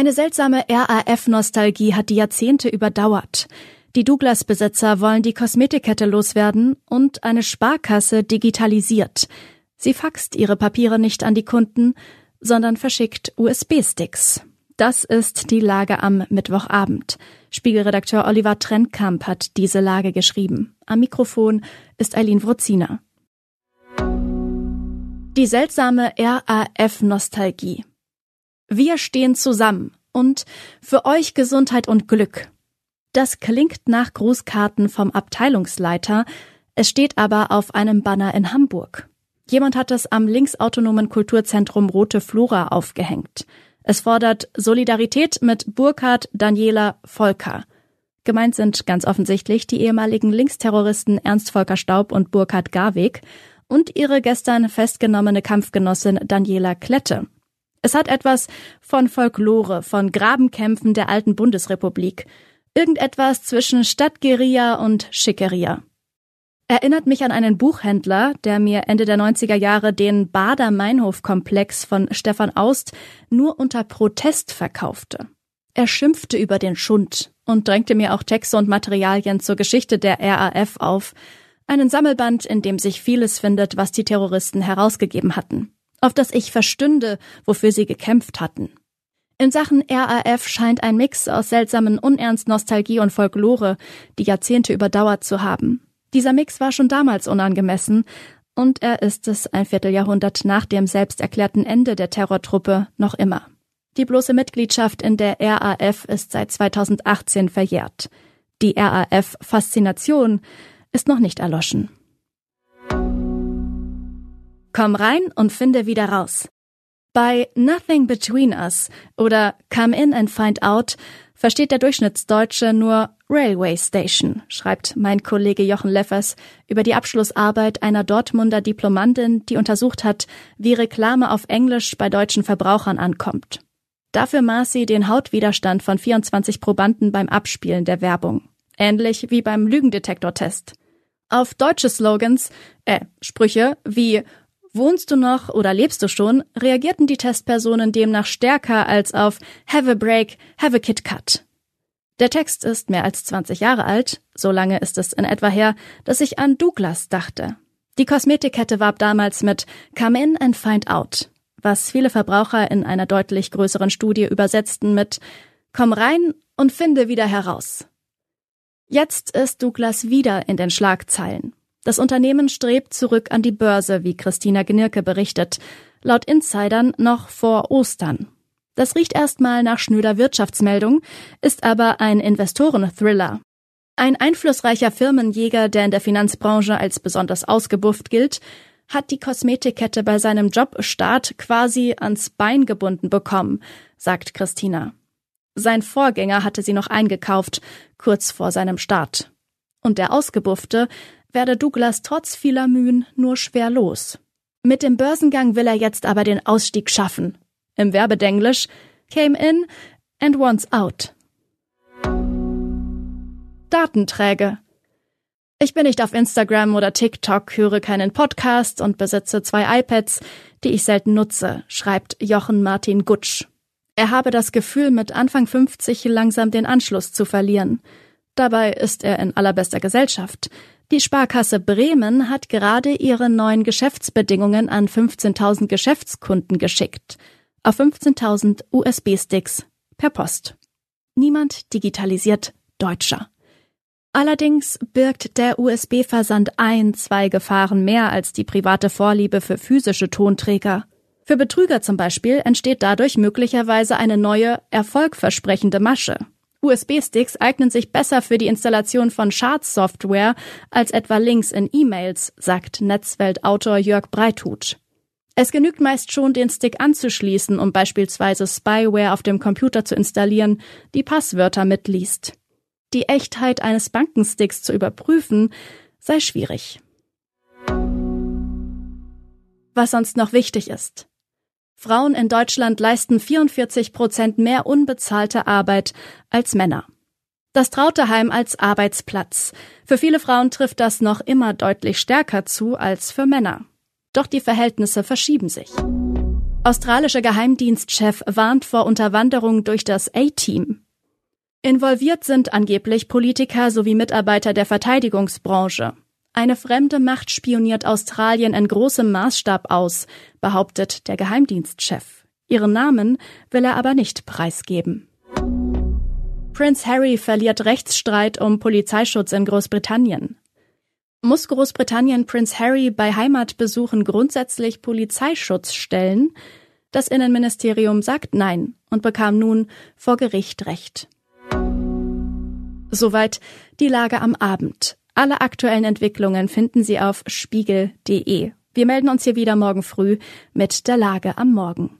Eine seltsame RAF-Nostalgie hat die Jahrzehnte überdauert. Die Douglas-Besitzer wollen die Kosmetikkette loswerden und eine Sparkasse digitalisiert. Sie faxt ihre Papiere nicht an die Kunden, sondern verschickt USB-Sticks. Das ist die Lage am Mittwochabend. Spiegelredakteur Oliver Trentkamp hat diese Lage geschrieben. Am Mikrofon ist Eileen Wruzina. Die seltsame RAF-Nostalgie. Wir stehen zusammen und für euch Gesundheit und Glück. Das klingt nach Grußkarten vom Abteilungsleiter, es steht aber auf einem Banner in Hamburg. Jemand hat es am linksautonomen Kulturzentrum Rote Flora aufgehängt. Es fordert Solidarität mit Burkhard, Daniela, Volker. Gemeint sind ganz offensichtlich die ehemaligen Linksterroristen Ernst Volker Staub und Burkhard Garweg und ihre gestern festgenommene Kampfgenossin Daniela Klette. Es hat etwas von Folklore, von Grabenkämpfen der alten Bundesrepublik. Irgendetwas zwischen Stadtgeria und Schickeria. Erinnert mich an einen Buchhändler, der mir Ende der 90er Jahre den Bader-Meinhof-Komplex von Stefan Aust nur unter Protest verkaufte. Er schimpfte über den Schund und drängte mir auch Texte und Materialien zur Geschichte der RAF auf, einen Sammelband, in dem sich vieles findet, was die Terroristen herausgegeben hatten auf das ich verstünde, wofür sie gekämpft hatten. In Sachen RAF scheint ein Mix aus seltsamen Unernst, Nostalgie und Folklore die Jahrzehnte überdauert zu haben. Dieser Mix war schon damals unangemessen, und er ist es ein Vierteljahrhundert nach dem selbsterklärten Ende der Terrortruppe noch immer. Die bloße Mitgliedschaft in der RAF ist seit 2018 verjährt. Die RAF-Faszination ist noch nicht erloschen. Komm rein und finde wieder raus. Bei Nothing Between Us oder Come In and Find Out versteht der Durchschnittsdeutsche nur Railway Station, schreibt mein Kollege Jochen Leffers über die Abschlussarbeit einer Dortmunder Diplomandin, die untersucht hat, wie Reklame auf Englisch bei deutschen Verbrauchern ankommt. Dafür maß sie den Hautwiderstand von 24 Probanden beim Abspielen der Werbung. Ähnlich wie beim Lügendetektortest. Auf deutsche Slogans, äh, Sprüche wie Wohnst du noch oder lebst du schon, reagierten die Testpersonen demnach stärker als auf Have a break, have a Kit Kat. Der Text ist mehr als 20 Jahre alt, so lange ist es in etwa her, dass ich an Douglas dachte. Die Kosmetikkette warb damals mit Come in and find out, was viele Verbraucher in einer deutlich größeren Studie übersetzten mit Komm rein und finde wieder heraus. Jetzt ist Douglas wieder in den Schlagzeilen. Das Unternehmen strebt zurück an die Börse, wie Christina Gnirke berichtet, laut Insidern noch vor Ostern. Das riecht erstmal nach schnöder Wirtschaftsmeldung, ist aber ein Investoren-Thriller. Ein einflussreicher Firmenjäger, der in der Finanzbranche als besonders ausgebufft gilt, hat die Kosmetikkette bei seinem Jobstart quasi ans Bein gebunden bekommen, sagt Christina. Sein Vorgänger hatte sie noch eingekauft, kurz vor seinem Start. Und der Ausgebuffte werde Douglas trotz vieler Mühen nur schwer los. Mit dem Börsengang will er jetzt aber den Ausstieg schaffen. Im Werbedenglisch came in and wants out. Datenträge. Ich bin nicht auf Instagram oder TikTok, höre keinen Podcast und besitze zwei iPads, die ich selten nutze, schreibt Jochen Martin Gutsch. Er habe das Gefühl, mit Anfang 50 langsam den Anschluss zu verlieren. Dabei ist er in allerbester Gesellschaft. Die Sparkasse Bremen hat gerade ihre neuen Geschäftsbedingungen an 15.000 Geschäftskunden geschickt. Auf 15.000 USB-Sticks per Post. Niemand digitalisiert Deutscher. Allerdings birgt der USB-Versand ein, zwei Gefahren mehr als die private Vorliebe für physische Tonträger. Für Betrüger zum Beispiel entsteht dadurch möglicherweise eine neue, erfolgversprechende Masche. USB-Sticks eignen sich besser für die Installation von Schadsoftware als etwa Links in E-Mails, sagt Netzweltautor Jörg Breithut. Es genügt meist schon, den Stick anzuschließen, um beispielsweise Spyware auf dem Computer zu installieren, die Passwörter mitliest. Die Echtheit eines Bankensticks zu überprüfen, sei schwierig. Was sonst noch wichtig ist. Frauen in Deutschland leisten 44 Prozent mehr unbezahlte Arbeit als Männer. Das Trauteheim als Arbeitsplatz. Für viele Frauen trifft das noch immer deutlich stärker zu als für Männer. Doch die Verhältnisse verschieben sich. Australischer Geheimdienstchef warnt vor Unterwanderung durch das A-Team. Involviert sind angeblich Politiker sowie Mitarbeiter der Verteidigungsbranche. Eine fremde Macht spioniert Australien in großem Maßstab aus, behauptet der Geheimdienstchef. Ihren Namen will er aber nicht preisgeben. Prince Harry verliert Rechtsstreit um Polizeischutz in Großbritannien. Muss Großbritannien Prince Harry bei Heimatbesuchen grundsätzlich Polizeischutz stellen? Das Innenministerium sagt Nein und bekam nun vor Gericht Recht. Soweit die Lage am Abend. Alle aktuellen Entwicklungen finden Sie auf spiegel.de. Wir melden uns hier wieder morgen früh mit der Lage am Morgen.